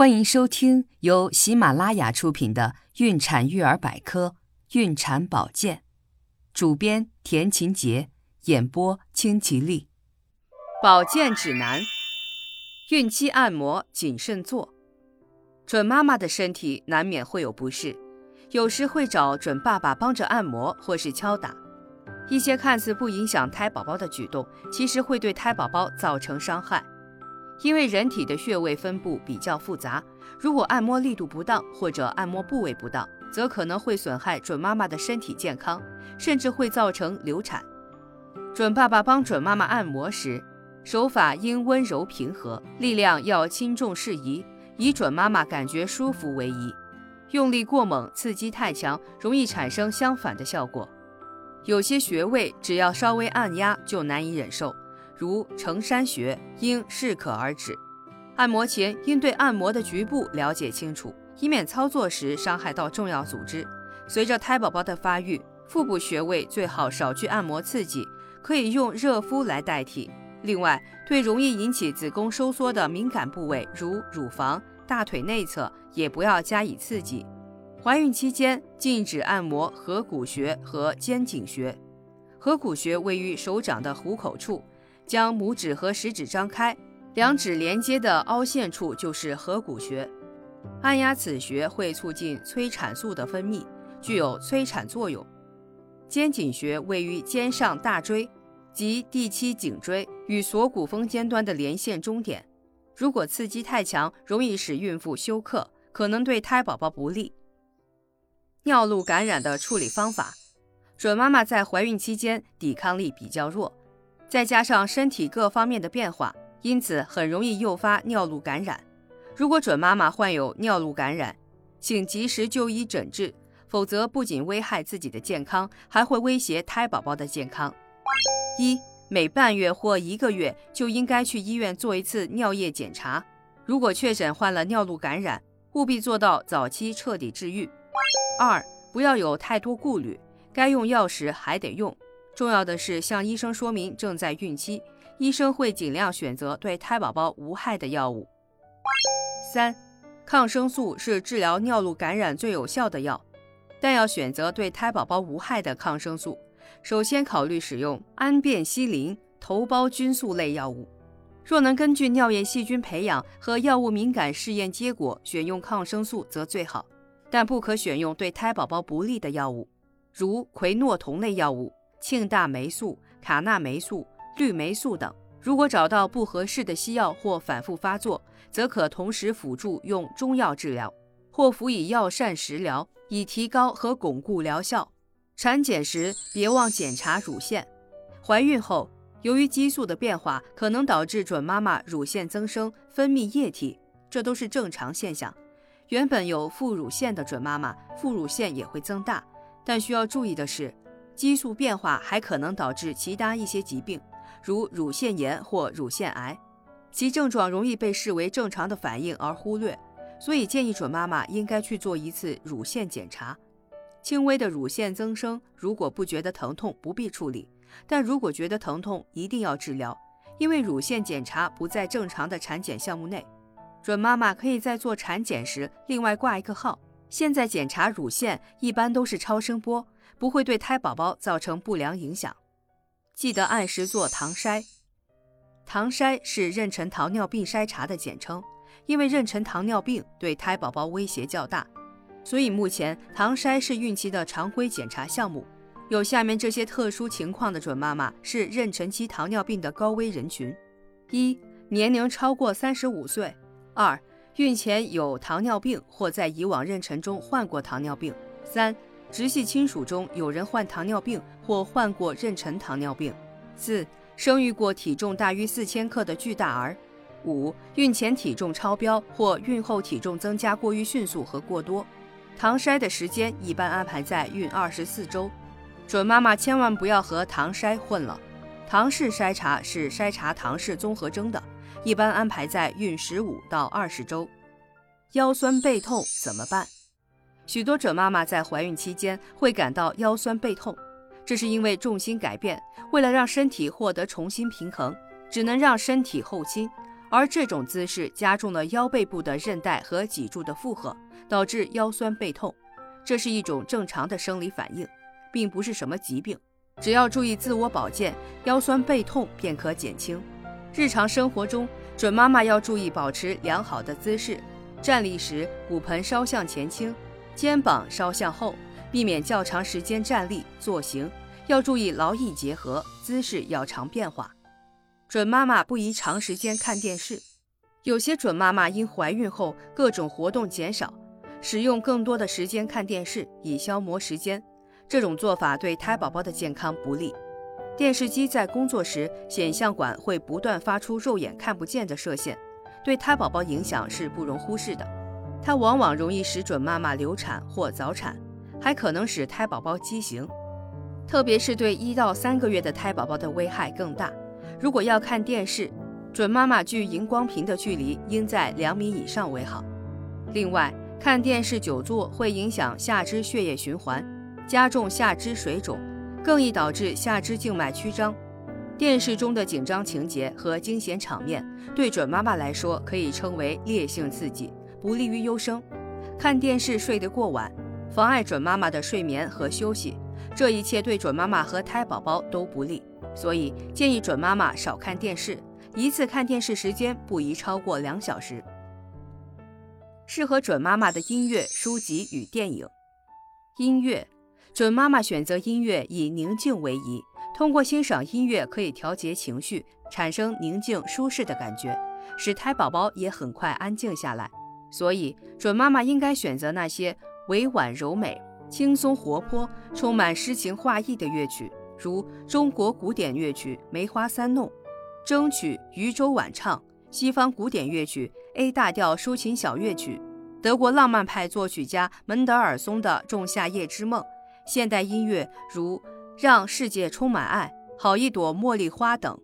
欢迎收听由喜马拉雅出品的《孕产育儿百科·孕产保健》，主编田勤杰，演播清吉丽。保健指南：孕期按摩谨慎做。准妈妈的身体难免会有不适，有时会找准爸爸帮着按摩或是敲打。一些看似不影响胎宝宝的举动，其实会对胎宝宝造成伤害。因为人体的穴位分布比较复杂，如果按摩力度不当或者按摩部位不当，则可能会损害准妈妈的身体健康，甚至会造成流产。准爸爸帮准妈妈按摩时，手法应温柔平和，力量要轻重适宜，以准妈妈感觉舒服为宜。用力过猛、刺激太强，容易产生相反的效果。有些穴位只要稍微按压就难以忍受。如承山穴应适可而止，按摩前应对按摩的局部了解清楚，以免操作时伤害到重要组织。随着胎宝宝的发育，腹部穴位最好少去按摩刺激，可以用热敷来代替。另外，对容易引起子宫收缩的敏感部位，如乳房、大腿内侧，也不要加以刺激。怀孕期间禁止按摩合谷穴和肩颈穴。合谷穴位于手掌的虎口处。将拇指和食指张开，两指连接的凹陷处就是合谷穴。按压此穴会促进催产素的分泌，具有催产作用。肩颈穴位于肩上大椎及第七颈椎与锁骨峰尖端的连线中点，如果刺激太强，容易使孕妇休克，可能对胎宝宝不利。尿路感染的处理方法：准妈妈在怀孕期间抵抗力比较弱。再加上身体各方面的变化，因此很容易诱发尿路感染。如果准妈妈患有尿路感染，请及时就医诊治，否则不仅危害自己的健康，还会威胁胎宝宝的健康。一每半月或一个月就应该去医院做一次尿液检查。如果确诊患了尿路感染，务必做到早期彻底治愈。二不要有太多顾虑，该用药时还得用。重要的是向医生说明正在孕期，医生会尽量选择对胎宝宝无害的药物。三，抗生素是治疗尿路感染最有效的药，但要选择对胎宝宝无害的抗生素，首先考虑使用氨变西林头孢菌素类药物。若能根据尿液细菌培养和药物敏感试验结果选用抗生素则最好，但不可选用对胎宝宝不利的药物，如喹诺酮类药物。庆大霉素、卡那霉素、氯霉素等，如果找到不合适的西药或反复发作，则可同时辅助用中药治疗，或辅以药膳食疗，以提高和巩固疗效。产检时别忘检查乳腺。怀孕后，由于激素的变化，可能导致准妈妈乳腺增生、分泌液体，这都是正常现象。原本有副乳腺的准妈妈，副乳腺也会增大，但需要注意的是。激素变化还可能导致其他一些疾病，如乳腺炎或乳腺癌，其症状容易被视为正常的反应而忽略，所以建议准妈妈应该去做一次乳腺检查。轻微的乳腺增生，如果不觉得疼痛，不必处理；但如果觉得疼痛，一定要治疗，因为乳腺检查不在正常的产检项目内。准妈妈可以在做产检时另外挂一个号。现在检查乳腺一般都是超声波。不会对胎宝宝造成不良影响。记得按时做糖筛。糖筛是妊娠糖尿病筛查的简称，因为妊娠糖尿病对胎宝宝威胁较大，所以目前糖筛是孕期的常规检查项目。有下面这些特殊情况的准妈妈是妊娠期糖尿病的高危人群：一、年龄超过三十五岁；二、孕前有糖尿病或在以往妊娠中患过糖尿病；三。直系亲属中有人患糖尿病或患过妊娠糖尿病。四、生育过体重大于四千克的巨大儿。五、孕前体重超标或孕后体重增加过于迅速和过多。糖筛的时间一般安排在孕二十四周。准妈妈千万不要和糖筛混了。唐氏筛查是筛查唐氏综合征的，一般安排在孕十五到二十周。腰酸背痛怎么办？许多准妈妈在怀孕期间会感到腰酸背痛，这是因为重心改变。为了让身体获得重新平衡，只能让身体后倾，而这种姿势加重了腰背部的韧带和脊柱的负荷，导致腰酸背痛。这是一种正常的生理反应，并不是什么疾病。只要注意自我保健，腰酸背痛便可减轻。日常生活中，准妈妈要注意保持良好的姿势，站立时骨盆稍向前倾，肩膀稍向后，避免较长时间站立坐行。要注意劳逸结合，姿势要常变化。准妈妈不宜长时间看电视。有些准妈妈因怀孕后各种活动减少，使用更多的时间看电视以消磨时间，这种做法对胎宝宝的健康不利。电视机在工作时，显像管会不断发出肉眼看不见的射线，对胎宝宝影响是不容忽视的。它往往容易使准妈妈流产或早产，还可能使胎宝宝畸形，特别是对一到三个月的胎宝宝的危害更大。如果要看电视，准妈妈距荧光屏的距离应在两米以上为好。另外，看电视久坐会影响下肢血液循环，加重下肢水肿，更易导致下肢静脉曲张。电视中的紧张情节和惊险场面，对准妈妈来说可以称为烈性刺激，不利于优生。看电视睡得过晚，妨碍准妈妈的睡眠和休息，这一切对准妈妈和胎宝宝都不利。所以建议准妈妈少看电视，一次看电视时间不宜超过两小时。适合准妈妈的音乐、书籍与电影。音乐，准妈妈选择音乐以宁静为宜，通过欣赏音乐可以调节情绪，产生宁静舒适的感觉，使胎宝宝也很快安静下来。所以准妈妈应该选择那些委婉柔美、轻松活泼、充满诗情画意的乐曲。如中国古典乐曲《梅花三弄》，筝曲《渔舟晚唱》，西方古典乐曲 A 大调抒情小乐曲，德国浪漫派作曲家门德尔松的《仲夏夜之梦》，现代音乐如《让世界充满爱》《好一朵茉莉花》等。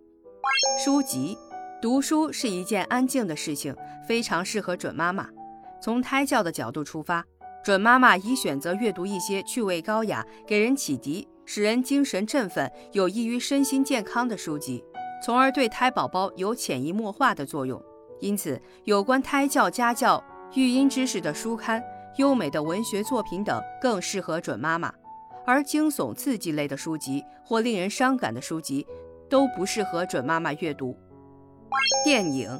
书籍，读书是一件安静的事情，非常适合准妈妈。从胎教的角度出发，准妈妈宜选择阅读一些趣味高雅、给人启迪。使人精神振奋、有益于身心健康的书籍，从而对胎宝宝有潜移默化的作用。因此，有关胎教、家教、育婴知识的书刊、优美的文学作品等更适合准妈妈，而惊悚刺激类的书籍或令人伤感的书籍都不适合准妈妈阅读。电影，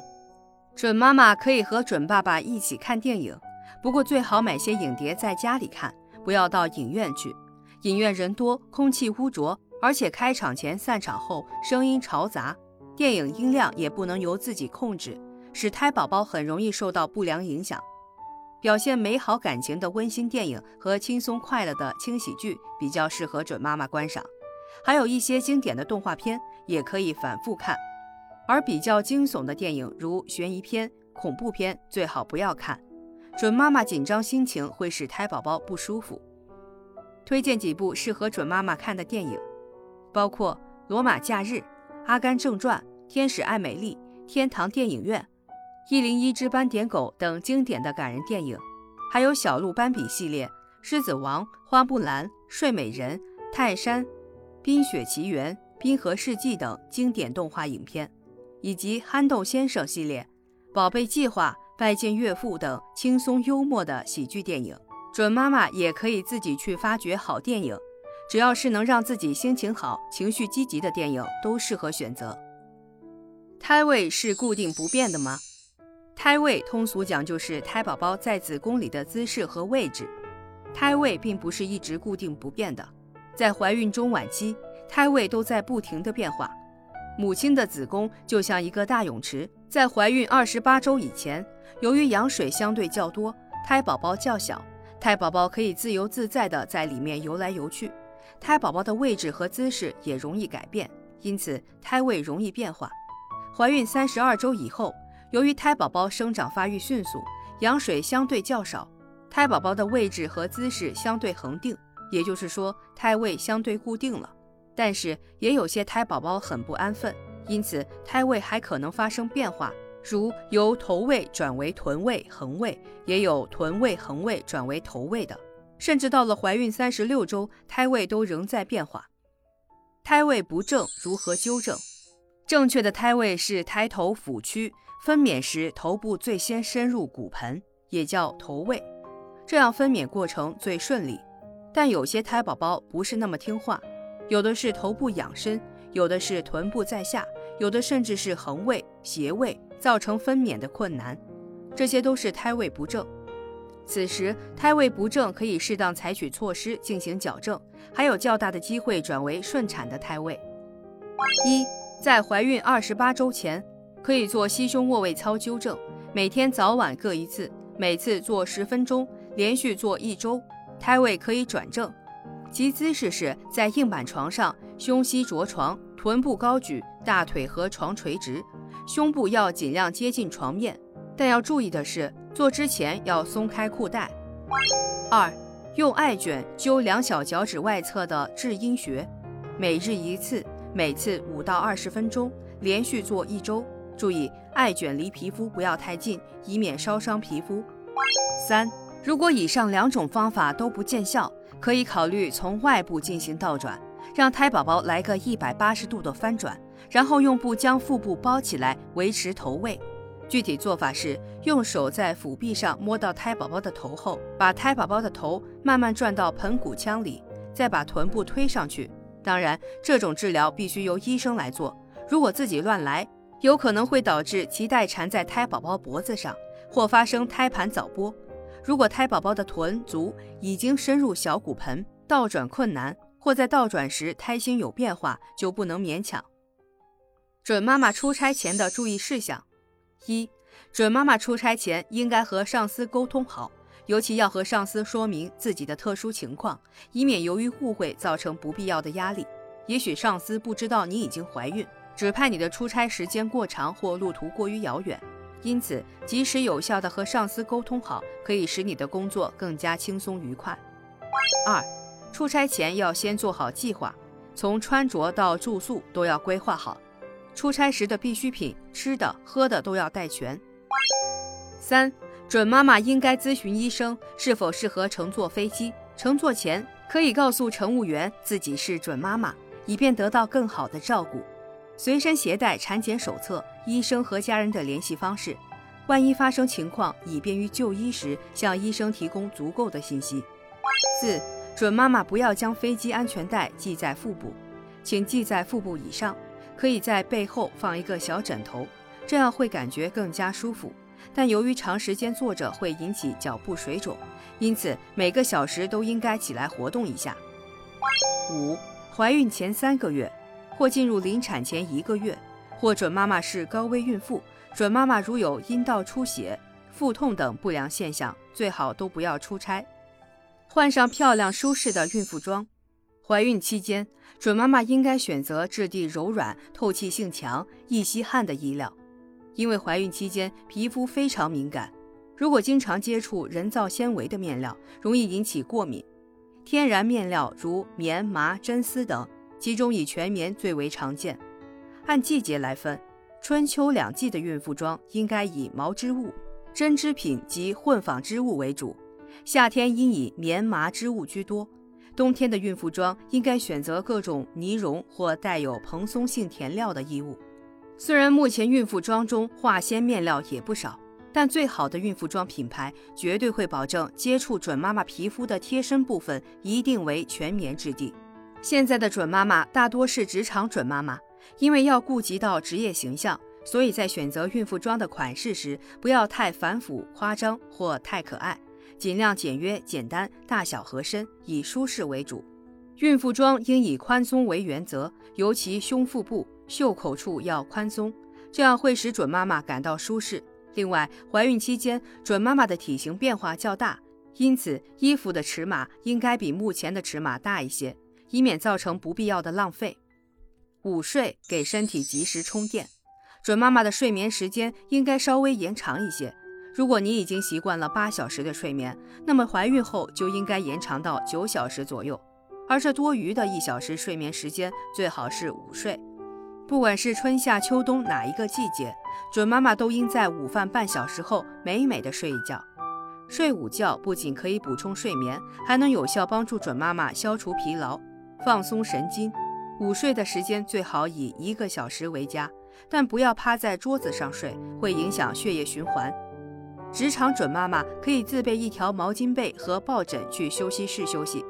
准妈妈可以和准爸爸一起看电影，不过最好买些影碟在家里看，不要到影院去。影院人多，空气污浊，而且开场前、散场后声音嘈杂，电影音量也不能由自己控制，使胎宝宝很容易受到不良影响。表现美好感情的温馨电影和轻松快乐的轻喜剧比较适合准妈妈观赏，还有一些经典的动画片也可以反复看。而比较惊悚的电影，如悬疑片、恐怖片，最好不要看，准妈妈紧张心情会使胎宝宝不舒服。推荐几部适合准妈妈看的电影，包括《罗马假日》《阿甘正传》《天使爱美丽》《天堂电影院》《一零一只斑点狗》等经典的感人电影，还有小鹿斑比系列《狮子王》《花木兰》《睡美人》《泰山》《冰雪奇缘》《冰河世纪》等经典动画影片，以及憨豆先生系列《宝贝计划》《拜见岳父》等轻松幽默的喜剧电影。准妈妈也可以自己去发掘好电影，只要是能让自己心情好、情绪积极的电影都适合选择。胎位是固定不变的吗？胎位通俗讲就是胎宝宝在子宫里的姿势和位置。胎位并不是一直固定不变的，在怀孕中晚期，胎位都在不停的变化。母亲的子宫就像一个大泳池，在怀孕二十八周以前，由于羊水相对较多，胎宝宝较小。胎宝宝可以自由自在地在里面游来游去，胎宝宝的位置和姿势也容易改变，因此胎位容易变化。怀孕三十二周以后，由于胎宝宝生长发育迅速，羊水相对较少，胎宝宝的位置和姿势相对恒定，也就是说胎位相对固定了。但是也有些胎宝宝很不安分，因此胎位还可能发生变化。如由头位转为臀位、横位，也有臀位、横位转为头位的，甚至到了怀孕三十六周，胎位都仍在变化。胎位不正如何纠正？正确的胎位是胎头俯屈，分娩时头部最先深入骨盆，也叫头位，这样分娩过程最顺利。但有些胎宝宝不是那么听话，有的是头部仰身，有的是臀部在下，有的甚至是横位、斜位，造成分娩的困难。这些都是胎位不正。此时胎位不正，可以适当采取措施进行矫正，还有较大的机会转为顺产的胎位。一，在怀孕二十八周前，可以做膝胸卧位操纠正，每天早晚各一次，每次做十分钟，连续做一周。胎位可以转正，其姿势是在硬板床上，胸膝着床，臀部高举，大腿和床垂直，胸部要尽量接近床面。但要注意的是，做之前要松开裤带。二，用艾卷灸两小脚趾外侧的至阴穴，每日一次，每次五到二十分钟，连续做一周。注意，艾卷离皮肤不要太近，以免烧伤皮肤。三。如果以上两种方法都不见效，可以考虑从外部进行倒转，让胎宝宝来个一百八十度的翻转，然后用布将腹部包起来，维持头位。具体做法是用手在腹壁上摸到胎宝宝的头后，把胎宝宝的头慢慢转到盆骨腔里，再把臀部推上去。当然，这种治疗必须由医生来做，如果自己乱来，有可能会导致脐带缠在胎宝宝脖子上，或发生胎盘早剥。如果胎宝宝的臀足已经深入小骨盆，倒转困难，或在倒转时胎心有变化，就不能勉强。准妈妈出差前的注意事项：一、准妈妈出差前应该和上司沟通好，尤其要和上司说明自己的特殊情况，以免由于误会造成不必要的压力。也许上司不知道你已经怀孕，指派你的出差时间过长或路途过于遥远。因此，及时有效的和上司沟通好，可以使你的工作更加轻松愉快。二，出差前要先做好计划，从穿着到住宿都要规划好，出差时的必需品、吃的、喝的都要带全。三，准妈妈应该咨询医生是否适合乘坐飞机，乘坐前可以告诉乘务员自己是准妈妈，以便得到更好的照顾。随身携带产检手册、医生和家人的联系方式，万一发生情况，以便于就医时向医生提供足够的信息。四、准妈妈不要将飞机安全带系在腹部，请系在腹部以上，可以在背后放一个小枕头，这样会感觉更加舒服。但由于长时间坐着会引起脚部水肿，因此每个小时都应该起来活动一下。五、怀孕前三个月。或进入临产前一个月，或准妈妈是高危孕妇，准妈妈如有阴道出血、腹痛等不良现象，最好都不要出差。换上漂亮舒适的孕妇装。怀孕期间，准妈妈应该选择质地柔软、透气性强、易吸汗的衣料，因为怀孕期间皮肤非常敏感，如果经常接触人造纤维的面料，容易引起过敏。天然面料如棉、麻、真丝等。其中以全棉最为常见。按季节来分，春秋两季的孕妇装应该以毛织物、针织品及混纺织物为主；夏天应以棉麻织物居多。冬天的孕妇装应该选择各种呢绒或带有蓬松性填料的衣物。虽然目前孕妇装中化纤面料也不少，但最好的孕妇装品牌绝对会保证接触准妈妈皮肤的贴身部分一定为全棉质地。现在的准妈妈大多是职场准妈妈，因为要顾及到职业形象，所以在选择孕妇装的款式时，不要太繁复夸张或太可爱，尽量简约简单，大小合身，以舒适为主。孕妇装应以宽松为原则，尤其胸腹部、袖口处要宽松，这样会使准妈妈感到舒适。另外，怀孕期间准妈妈的体型变化较大，因此衣服的尺码应该比目前的尺码大一些。以免造成不必要的浪费。午睡给身体及时充电，准妈妈的睡眠时间应该稍微延长一些。如果你已经习惯了八小时的睡眠，那么怀孕后就应该延长到九小时左右。而这多余的一小时睡眠时间，最好是午睡。不管是春夏秋冬哪一个季节，准妈妈都应在午饭半小时后美美的睡一觉。睡午觉不仅可以补充睡眠，还能有效帮助准妈妈消除疲劳。放松神经，午睡的时间最好以一个小时为佳，但不要趴在桌子上睡，会影响血液循环。职场准妈妈可以自备一条毛巾被和抱枕去休息室休息。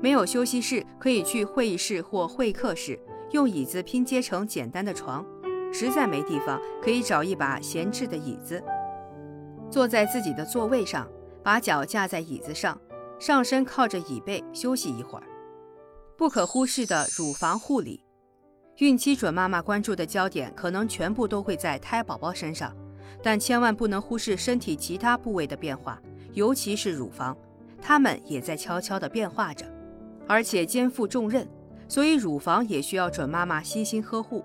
没有休息室，可以去会议室或会客室，用椅子拼接成简单的床。实在没地方，可以找一把闲置的椅子，坐在自己的座位上，把脚架在椅子上，上身靠着椅背休息一会儿。不可忽视的乳房护理，孕期准妈妈关注的焦点可能全部都会在胎宝宝身上，但千万不能忽视身体其他部位的变化，尤其是乳房，它们也在悄悄地变化着，而且肩负重任，所以乳房也需要准妈妈悉心呵护。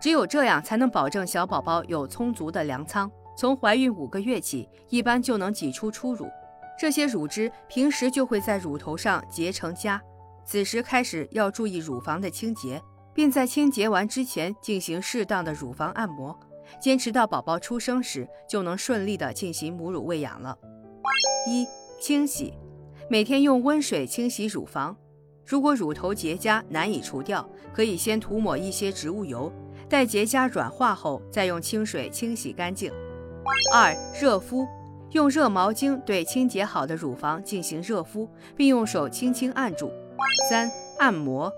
只有这样才能保证小宝宝有充足的粮仓。从怀孕五个月起，一般就能挤出初乳，这些乳汁平时就会在乳头上结成痂。此时开始要注意乳房的清洁，并在清洁完之前进行适当的乳房按摩。坚持到宝宝出生时，就能顺利的进行母乳喂养了。一、清洗，每天用温水清洗乳房。如果乳头结痂难以除掉，可以先涂抹一些植物油。待结痂软化后，再用清水清洗干净。二、热敷，用热毛巾对清洁好的乳房进行热敷，并用手轻轻按住。三、按摩，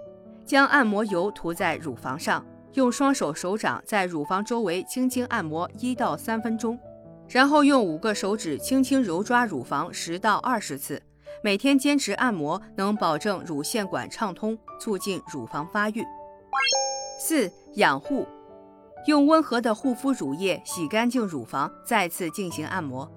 将按摩油涂在乳房上，用双手手掌在乳房周围轻轻按摩一到三分钟，然后用五个手指轻轻揉抓乳房十到二十次。每天坚持按摩，能保证乳腺管畅通，促进乳房发育。四、养护，用温和的护肤乳液洗干净乳房，再次进行按摩。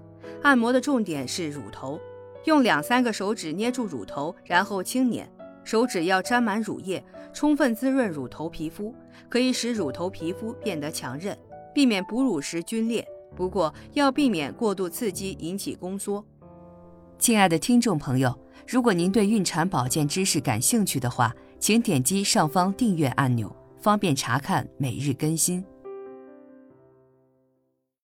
按摩的重点是乳头，用两三个手指捏住乳头，然后轻捻，手指要沾满乳液，充分滋润乳头皮肤，可以使乳头皮肤变得强韧，避免哺乳时皲裂。不过要避免过度刺激引起宫缩。亲爱的听众朋友，如果您对孕产保健知识感兴趣的话，请点击上方订阅按钮。方便查看每日更新。